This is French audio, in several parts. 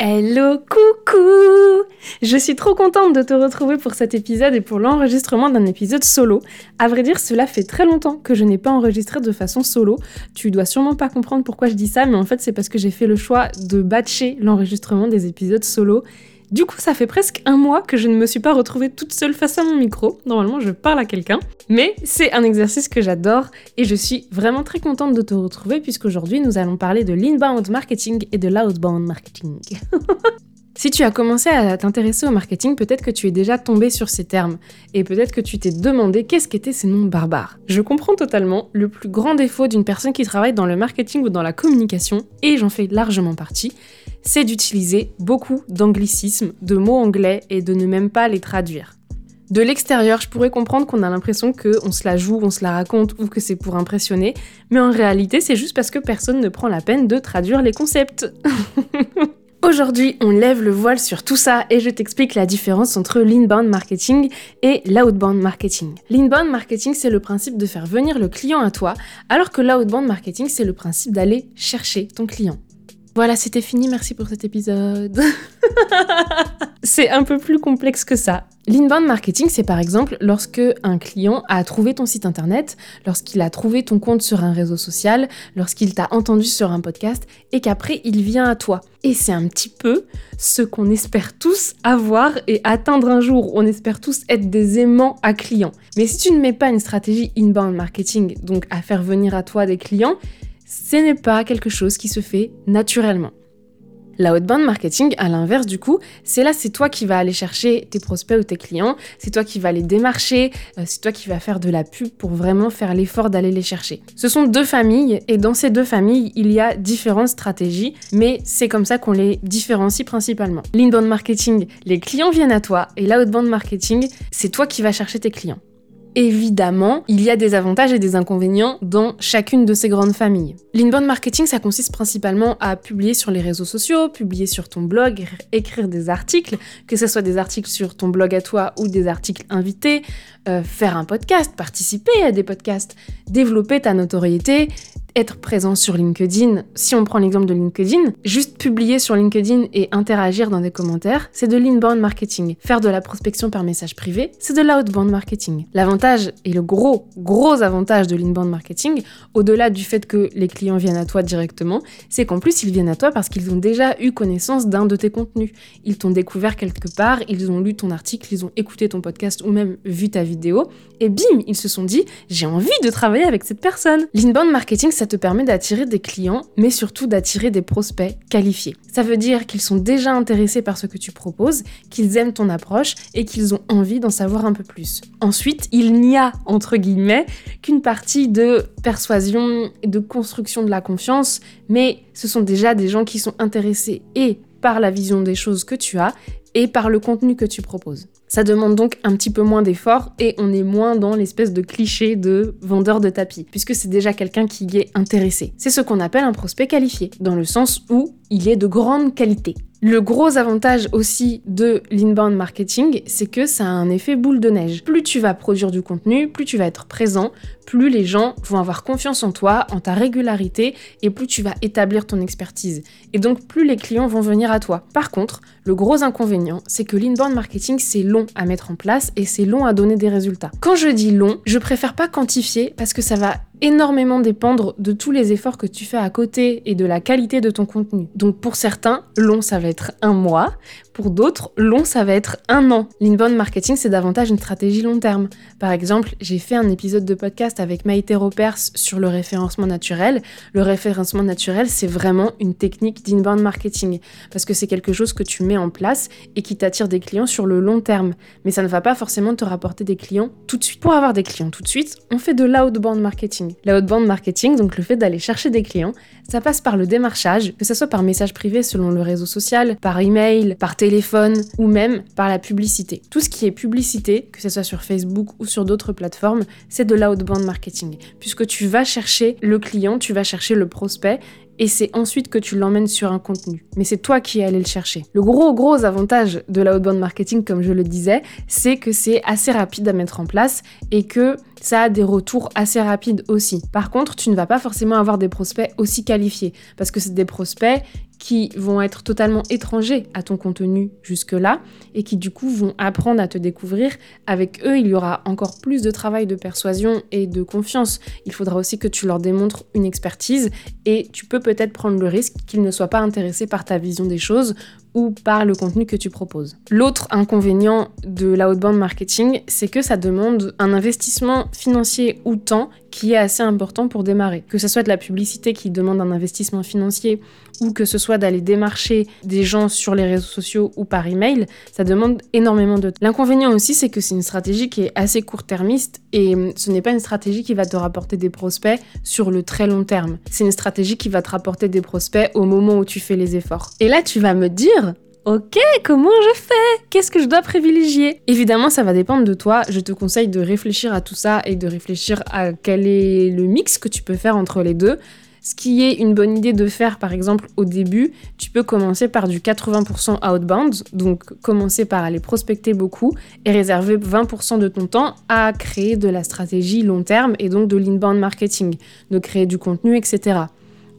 Hello, coucou Je suis trop contente de te retrouver pour cet épisode et pour l'enregistrement d'un épisode solo. À vrai dire, cela fait très longtemps que je n'ai pas enregistré de façon solo. Tu dois sûrement pas comprendre pourquoi je dis ça, mais en fait c'est parce que j'ai fait le choix de batcher l'enregistrement des épisodes solo du coup, ça fait presque un mois que je ne me suis pas retrouvée toute seule face à mon micro. Normalement, je parle à quelqu'un. Mais c'est un exercice que j'adore et je suis vraiment très contente de te retrouver puisqu'aujourd'hui, nous allons parler de l'inbound marketing et de l'outbound marketing. Si tu as commencé à t'intéresser au marketing, peut-être que tu es déjà tombé sur ces termes et peut-être que tu t'es demandé qu'est-ce qu'étaient ces noms barbares. Je comprends totalement le plus grand défaut d'une personne qui travaille dans le marketing ou dans la communication, et j'en fais largement partie, c'est d'utiliser beaucoup d'anglicismes, de mots anglais et de ne même pas les traduire. De l'extérieur, je pourrais comprendre qu'on a l'impression qu'on se la joue, on se la raconte ou que c'est pour impressionner, mais en réalité, c'est juste parce que personne ne prend la peine de traduire les concepts. Aujourd'hui, on lève le voile sur tout ça et je t'explique la différence entre l'inbound marketing et l'outbound marketing. L'inbound marketing, c'est le principe de faire venir le client à toi, alors que l'outbound marketing, c'est le principe d'aller chercher ton client. Voilà, c'était fini, merci pour cet épisode. c'est un peu plus complexe que ça. L'inbound marketing, c'est par exemple lorsque un client a trouvé ton site internet, lorsqu'il a trouvé ton compte sur un réseau social, lorsqu'il t'a entendu sur un podcast et qu'après il vient à toi. Et c'est un petit peu ce qu'on espère tous avoir et atteindre un jour. On espère tous être des aimants à clients. Mais si tu ne mets pas une stratégie inbound marketing, donc à faire venir à toi des clients, ce n'est pas quelque chose qui se fait naturellement. La outbound marketing, à l'inverse du coup, c'est là, c'est toi qui vas aller chercher tes prospects ou tes clients, c'est toi qui vas les démarcher, euh, c'est toi qui vas faire de la pub pour vraiment faire l'effort d'aller les chercher. Ce sont deux familles et dans ces deux familles, il y a différentes stratégies, mais c'est comme ça qu'on les différencie principalement. L'inbound marketing, les clients viennent à toi et l'outbound marketing, c'est toi qui vas chercher tes clients. Évidemment, il y a des avantages et des inconvénients dans chacune de ces grandes familles. L'inbound marketing, ça consiste principalement à publier sur les réseaux sociaux, publier sur ton blog, écrire des articles, que ce soit des articles sur ton blog à toi ou des articles invités, euh, faire un podcast, participer à des podcasts, développer ta notoriété, être présent sur LinkedIn, si on prend l'exemple de LinkedIn, juste publier sur LinkedIn et interagir dans des commentaires, c'est de l'inbound marketing. Faire de la prospection par message privé, c'est de l'outbound marketing. L'avantage et le gros, gros avantage de l'inbound marketing, au-delà du fait que les clients viennent à toi directement, c'est qu'en plus ils viennent à toi parce qu'ils ont déjà eu connaissance d'un de tes contenus. Ils t'ont découvert quelque part, ils ont lu ton article, ils ont écouté ton podcast ou même vu ta vidéo, et bim, ils se sont dit, j'ai envie de travailler avec cette personne. L'inbound marketing, ça te permet d'attirer des clients, mais surtout d'attirer des prospects qualifiés. Ça veut dire qu'ils sont déjà intéressés par ce que tu proposes, qu'ils aiment ton approche et qu'ils ont envie d'en savoir un peu plus. Ensuite, il n'y a, entre guillemets, qu'une partie de persuasion et de construction de la confiance, mais ce sont déjà des gens qui sont intéressés et par la vision des choses que tu as et par le contenu que tu proposes. Ça demande donc un petit peu moins d'efforts et on est moins dans l'espèce de cliché de vendeur de tapis, puisque c'est déjà quelqu'un qui y est intéressé. C'est ce qu'on appelle un prospect qualifié, dans le sens où il est de grande qualité. Le gros avantage aussi de l'inbound marketing, c'est que ça a un effet boule de neige. Plus tu vas produire du contenu, plus tu vas être présent, plus les gens vont avoir confiance en toi, en ta régularité, et plus tu vas établir ton expertise. Et donc plus les clients vont venir à toi. Par contre, le gros inconvénient, c'est que l'inbound marketing, c'est long à mettre en place et c'est long à donner des résultats. Quand je dis long, je préfère pas quantifier parce que ça va énormément dépendre de tous les efforts que tu fais à côté et de la qualité de ton contenu. Donc pour certains, long ça va être un mois, pour d'autres, long ça va être un an. L'inbound marketing c'est davantage une stratégie long terme. Par exemple, j'ai fait un épisode de podcast avec Maïté Ropers sur le référencement naturel. Le référencement naturel c'est vraiment une technique d'inbound marketing parce que c'est quelque chose que tu mets en place et qui t'attire des clients sur le long terme. Mais ça ne va pas forcément te rapporter des clients tout de suite. Pour avoir des clients tout de suite, on fait de l'outbound marketing. La outbound marketing, donc le fait d'aller chercher des clients, ça passe par le démarchage, que ce soit par message privé selon le réseau social, par email, par téléphone téléphone ou même par la publicité. Tout ce qui est publicité, que ce soit sur Facebook ou sur d'autres plateformes, c'est de l'outbound marketing, puisque tu vas chercher le client, tu vas chercher le prospect et c'est ensuite que tu l'emmènes sur un contenu. Mais c'est toi qui es allé le chercher. Le gros gros avantage de l'outbound marketing, comme je le disais, c'est que c'est assez rapide à mettre en place et que ça a des retours assez rapides aussi. Par contre, tu ne vas pas forcément avoir des prospects aussi qualifiés parce que c'est des prospects qui vont être totalement étrangers à ton contenu jusque-là et qui du coup vont apprendre à te découvrir. Avec eux, il y aura encore plus de travail de persuasion et de confiance. Il faudra aussi que tu leur démontres une expertise et tu peux peut-être prendre le risque qu'ils ne soient pas intéressés par ta vision des choses ou par le contenu que tu proposes. L'autre inconvénient de l'outbound marketing, c'est que ça demande un investissement financier ou temps qui est assez important pour démarrer. Que ce soit de la publicité qui demande un investissement financier ou que ce soit d'aller démarcher des gens sur les réseaux sociaux ou par email, ça demande énormément de temps. L'inconvénient aussi, c'est que c'est une stratégie qui est assez court-termiste et ce n'est pas une stratégie qui va te rapporter des prospects sur le très long terme. C'est une stratégie qui va te rapporter des prospects au moment où tu fais les efforts. Et là, tu vas me dire, Ok, comment je fais? Qu'est-ce que je dois privilégier? Évidemment, ça va dépendre de toi. Je te conseille de réfléchir à tout ça et de réfléchir à quel est le mix que tu peux faire entre les deux. Ce qui est une bonne idée de faire, par exemple, au début, tu peux commencer par du 80% outbound, donc commencer par aller prospecter beaucoup et réserver 20% de ton temps à créer de la stratégie long terme et donc de l'inbound marketing, de créer du contenu, etc.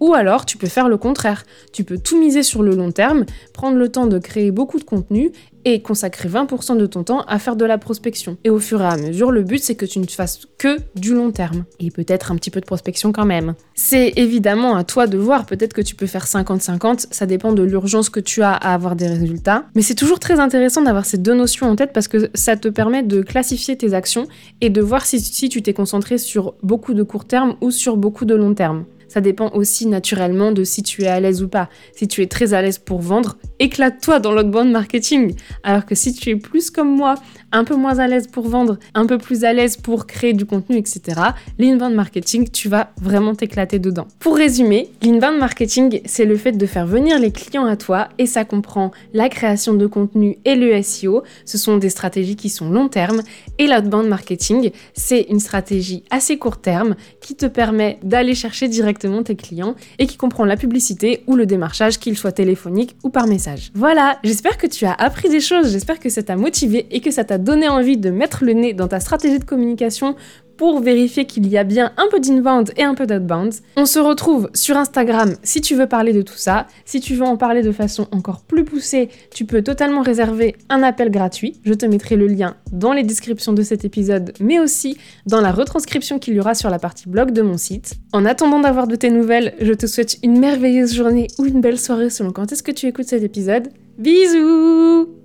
Ou alors, tu peux faire le contraire. Tu peux tout miser sur le long terme, prendre le temps de créer beaucoup de contenu et consacrer 20% de ton temps à faire de la prospection. Et au fur et à mesure, le but c'est que tu ne fasses que du long terme. Et peut-être un petit peu de prospection quand même. C'est évidemment à toi de voir, peut-être que tu peux faire 50-50, ça dépend de l'urgence que tu as à avoir des résultats. Mais c'est toujours très intéressant d'avoir ces deux notions en tête parce que ça te permet de classifier tes actions et de voir si, si tu t'es concentré sur beaucoup de court terme ou sur beaucoup de long terme ça dépend aussi naturellement de si tu es à l'aise ou pas. Si tu es très à l'aise pour vendre, éclate-toi dans l'outbound marketing. Alors que si tu es plus comme moi, un peu moins à l'aise pour vendre, un peu plus à l'aise pour créer du contenu, etc., l'inbound marketing, tu vas vraiment t'éclater dedans. Pour résumer, l'inbound marketing, c'est le fait de faire venir les clients à toi et ça comprend la création de contenu et le SEO. Ce sont des stratégies qui sont long terme. Et l'outbound marketing, c'est une stratégie assez court terme qui te permet d'aller chercher directement tes clients et qui comprend la publicité ou le démarchage, qu'il soit téléphonique ou par message. Voilà, j'espère que tu as appris des choses, j'espère que ça t'a motivé et que ça t'a donné envie de mettre le nez dans ta stratégie de communication pour vérifier qu'il y a bien un peu d'inbound et un peu d'outbound. On se retrouve sur Instagram si tu veux parler de tout ça. Si tu veux en parler de façon encore plus poussée, tu peux totalement réserver un appel gratuit. Je te mettrai le lien dans les descriptions de cet épisode, mais aussi dans la retranscription qu'il y aura sur la partie blog de mon site. En attendant d'avoir de tes nouvelles, je te souhaite une merveilleuse journée ou une belle soirée selon quand est-ce que tu écoutes cet épisode. Bisous